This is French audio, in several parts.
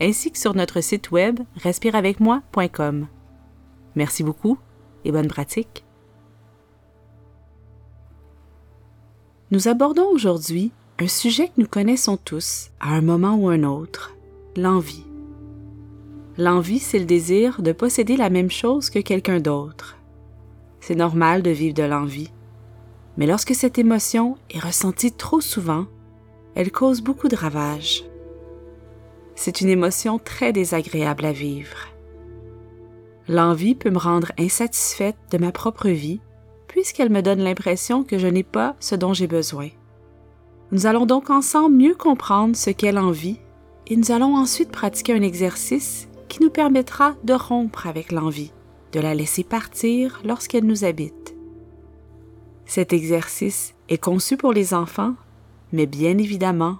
ainsi que sur notre site web respireavecmoi.com. Merci beaucoup et bonne pratique. Nous abordons aujourd'hui un sujet que nous connaissons tous à un moment ou un autre, l'envie. L'envie, c'est le désir de posséder la même chose que quelqu'un d'autre. C'est normal de vivre de l'envie. Mais lorsque cette émotion est ressentie trop souvent, elle cause beaucoup de ravages. C'est une émotion très désagréable à vivre. L'envie peut me rendre insatisfaite de ma propre vie puisqu'elle me donne l'impression que je n'ai pas ce dont j'ai besoin. Nous allons donc ensemble mieux comprendre ce qu'est l'envie et nous allons ensuite pratiquer un exercice qui nous permettra de rompre avec l'envie, de la laisser partir lorsqu'elle nous habite. Cet exercice est conçu pour les enfants, mais bien évidemment,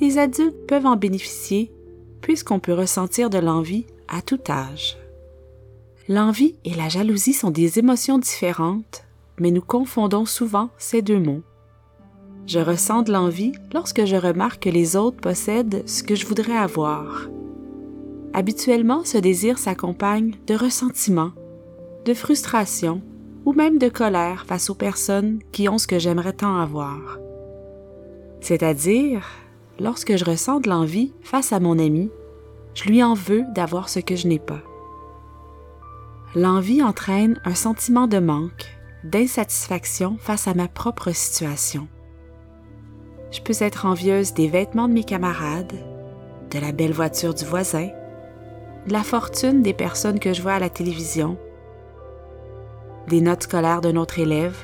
les adultes peuvent en bénéficier puisqu'on peut ressentir de l'envie à tout âge. L'envie et la jalousie sont des émotions différentes, mais nous confondons souvent ces deux mots. Je ressens de l'envie lorsque je remarque que les autres possèdent ce que je voudrais avoir. Habituellement, ce désir s'accompagne de ressentiment, de frustration ou même de colère face aux personnes qui ont ce que j'aimerais tant avoir. C'est-à-dire, lorsque je ressens de l'envie face à mon ami, je lui en veux d'avoir ce que je n'ai pas. L'envie entraîne un sentiment de manque, d'insatisfaction face à ma propre situation. Je peux être envieuse des vêtements de mes camarades, de la belle voiture du voisin, de la fortune des personnes que je vois à la télévision, des notes scolaires d'un autre élève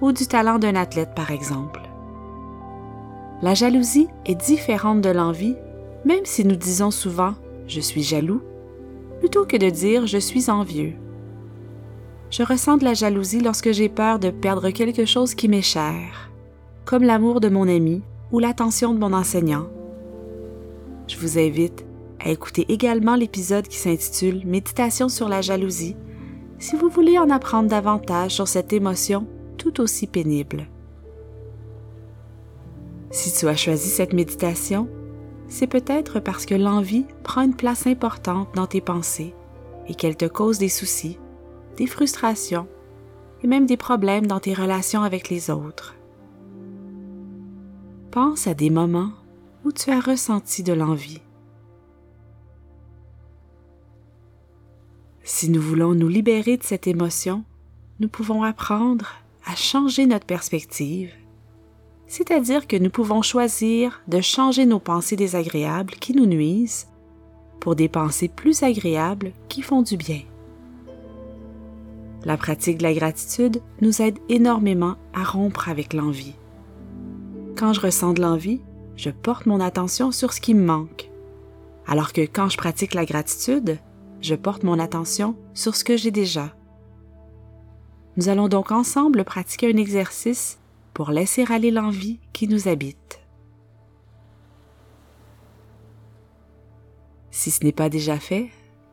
ou du talent d'un athlète par exemple. La jalousie est différente de l'envie, même si nous disons souvent je suis jaloux, plutôt que de dire je suis envieux. Je ressens de la jalousie lorsque j'ai peur de perdre quelque chose qui m'est cher comme l'amour de mon ami ou l'attention de mon enseignant. Je vous invite à écouter également l'épisode qui s'intitule Méditation sur la jalousie si vous voulez en apprendre davantage sur cette émotion tout aussi pénible. Si tu as choisi cette méditation, c'est peut-être parce que l'envie prend une place importante dans tes pensées et qu'elle te cause des soucis, des frustrations et même des problèmes dans tes relations avec les autres. Pense à des moments où tu as ressenti de l'envie. Si nous voulons nous libérer de cette émotion, nous pouvons apprendre à changer notre perspective, c'est-à-dire que nous pouvons choisir de changer nos pensées désagréables qui nous nuisent pour des pensées plus agréables qui font du bien. La pratique de la gratitude nous aide énormément à rompre avec l'envie. Quand je ressens de l'envie, je porte mon attention sur ce qui me manque. Alors que quand je pratique la gratitude, je porte mon attention sur ce que j'ai déjà. Nous allons donc ensemble pratiquer un exercice pour laisser aller l'envie qui nous habite. Si ce n'est pas déjà fait,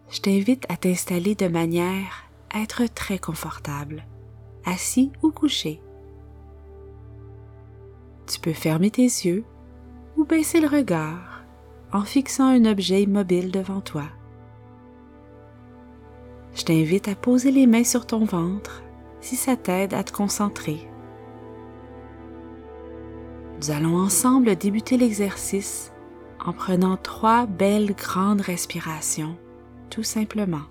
je t'invite à t'installer de manière à être très confortable, assis ou couché. Tu peux fermer tes yeux ou baisser le regard en fixant un objet immobile devant toi. Je t'invite à poser les mains sur ton ventre si ça t'aide à te concentrer. Nous allons ensemble débuter l'exercice en prenant trois belles grandes respirations, tout simplement.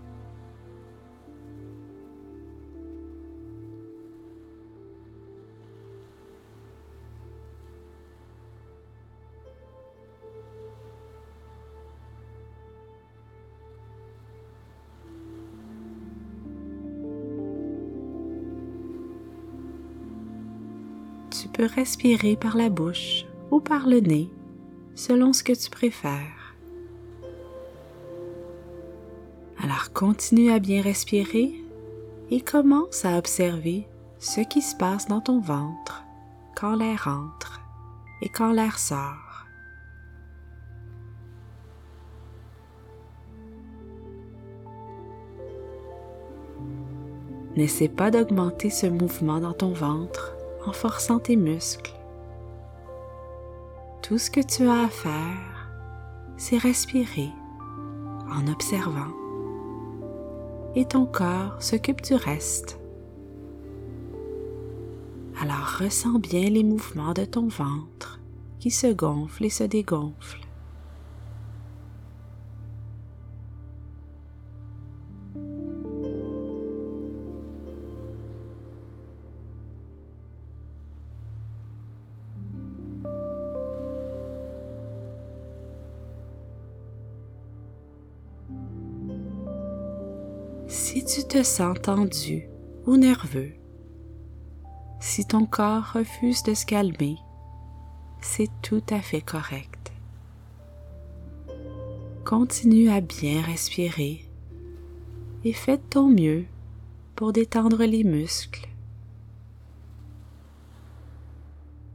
Tu peux respirer par la bouche ou par le nez, selon ce que tu préfères. Alors continue à bien respirer et commence à observer ce qui se passe dans ton ventre quand l'air entre et quand l'air sort. N'essaie pas d'augmenter ce mouvement dans ton ventre en forçant tes muscles. Tout ce que tu as à faire, c'est respirer en observant. Et ton corps s'occupe du reste. Alors ressens bien les mouvements de ton ventre qui se gonflent et se dégonflent. Si tu te sens tendu ou nerveux, si ton corps refuse de se calmer, c'est tout à fait correct. Continue à bien respirer et fais ton mieux pour détendre les muscles.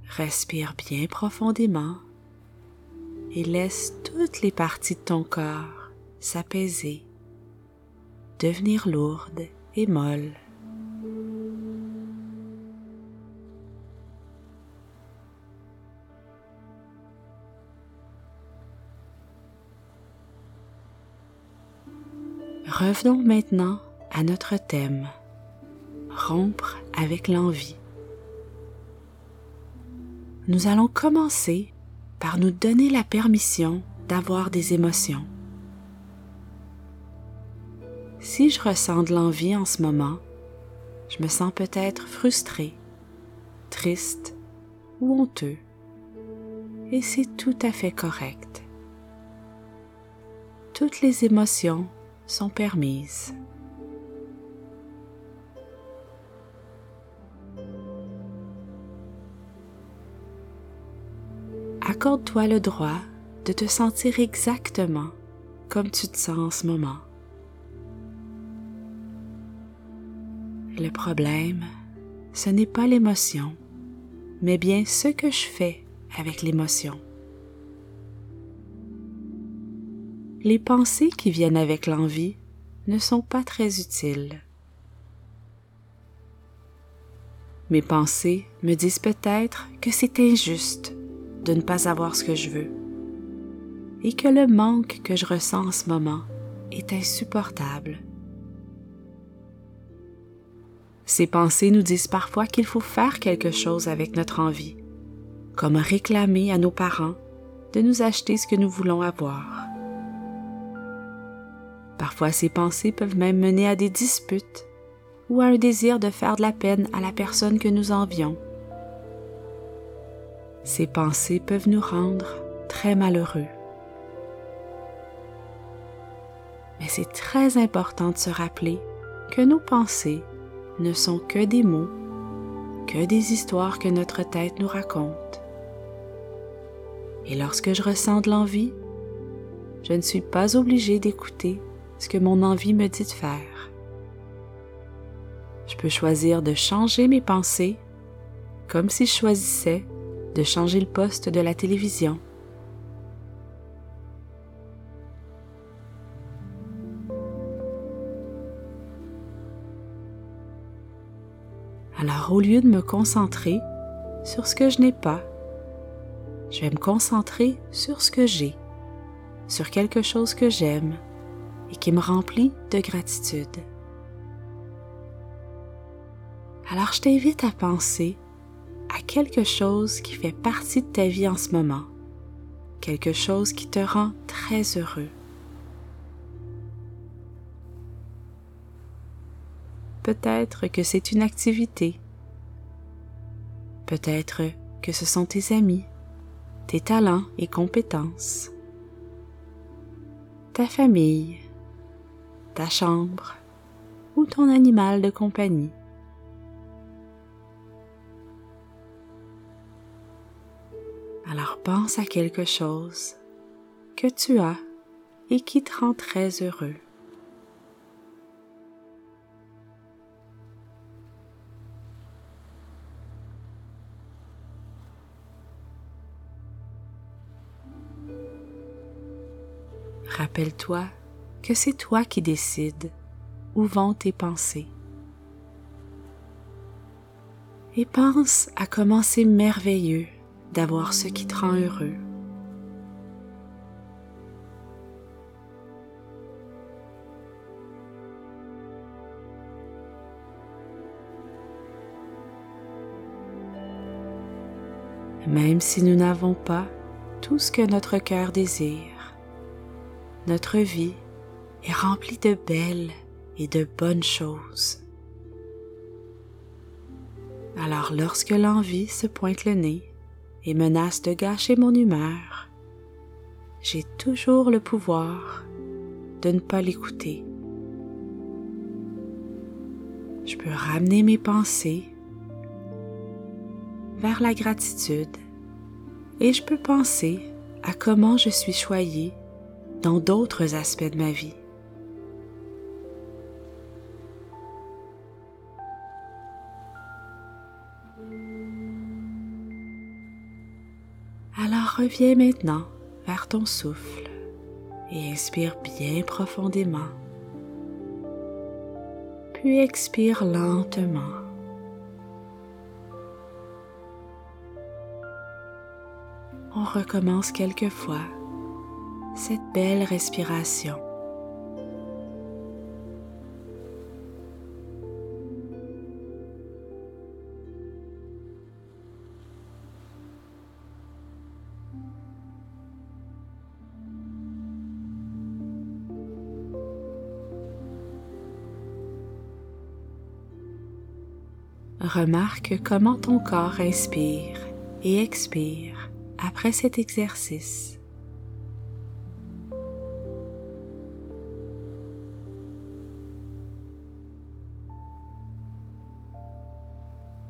Respire bien profondément et laisse toutes les parties de ton corps s'apaiser, devenir lourdes et molles. Revenons maintenant à notre thème, rompre avec l'envie. Nous allons commencer par nous donner la permission d'avoir des émotions. Si je ressens de l'envie en ce moment, je me sens peut-être frustré, triste ou honteux, et c'est tout à fait correct. Toutes les émotions sont permises. Accorde-toi le droit de te sentir exactement comme tu te sens en ce moment. Le problème, ce n'est pas l'émotion, mais bien ce que je fais avec l'émotion. les pensées qui viennent avec l'envie ne sont pas très utiles. Mes pensées me disent peut-être que c'est injuste de ne pas avoir ce que je veux et que le manque que je ressens en ce moment est insupportable. Ces pensées nous disent parfois qu'il faut faire quelque chose avec notre envie, comme réclamer à nos parents de nous acheter ce que nous voulons avoir. Parfois ces pensées peuvent même mener à des disputes ou à un désir de faire de la peine à la personne que nous envions. Ces pensées peuvent nous rendre très malheureux. Mais c'est très important de se rappeler que nos pensées ne sont que des mots, que des histoires que notre tête nous raconte. Et lorsque je ressens de l'envie, je ne suis pas obligée d'écouter ce que mon envie me dit de faire. Je peux choisir de changer mes pensées comme si je choisissais de changer le poste de la télévision. Au lieu de me concentrer sur ce que je n'ai pas, je vais me concentrer sur ce que j'ai, sur quelque chose que j'aime, et qui me remplit de gratitude. Alors je t'invite à penser à quelque chose qui fait partie de ta vie en ce moment, quelque chose qui te rend très heureux. Peut-être que c'est une activité, peut-être que ce sont tes amis, tes talents et compétences, ta famille, ta chambre ou ton animal de compagnie. Alors pense à quelque chose que tu as et qui te rend très heureux. Rappelle-toi que c'est toi qui décides où vont tes pensées. Et pense à comment c'est merveilleux d'avoir ce qui te rend heureux. Même si nous n'avons pas tout ce que notre cœur désire, notre vie est remplie de belles et de bonnes choses. Alors lorsque l'envie se pointe le nez et menace de gâcher mon humeur, j'ai toujours le pouvoir de ne pas l'écouter. Je peux ramener mes pensées vers la gratitude et je peux penser à comment je suis choyée dans d'autres aspects de ma vie. Alors reviens maintenant vers ton souffle et inspire bien profondément. Puis expire lentement. On recommence quelquefois cette belle respiration. Remarque comment ton corps inspire et expire après cet exercice.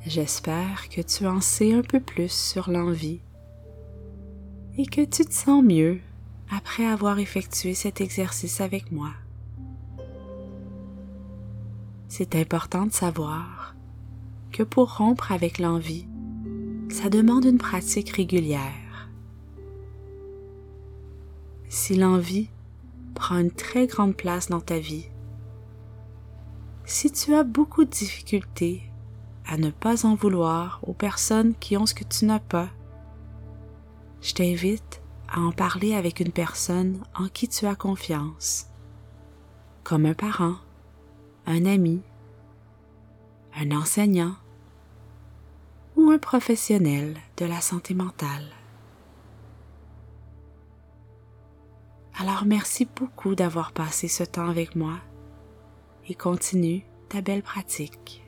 J'espère que tu en sais un peu plus sur l'envie et que tu te sens mieux après avoir effectué cet exercice avec moi. C'est important de savoir que pour rompre avec l'envie, ça demande une pratique régulière. Si l'envie prend une très grande place dans ta vie, si tu as beaucoup de difficultés à ne pas en vouloir aux personnes qui ont ce que tu n'as pas, je t'invite à en parler avec une personne en qui tu as confiance, comme un parent, un ami, un enseignant ou un professionnel de la santé mentale. Alors merci beaucoup d'avoir passé ce temps avec moi et continue ta belle pratique.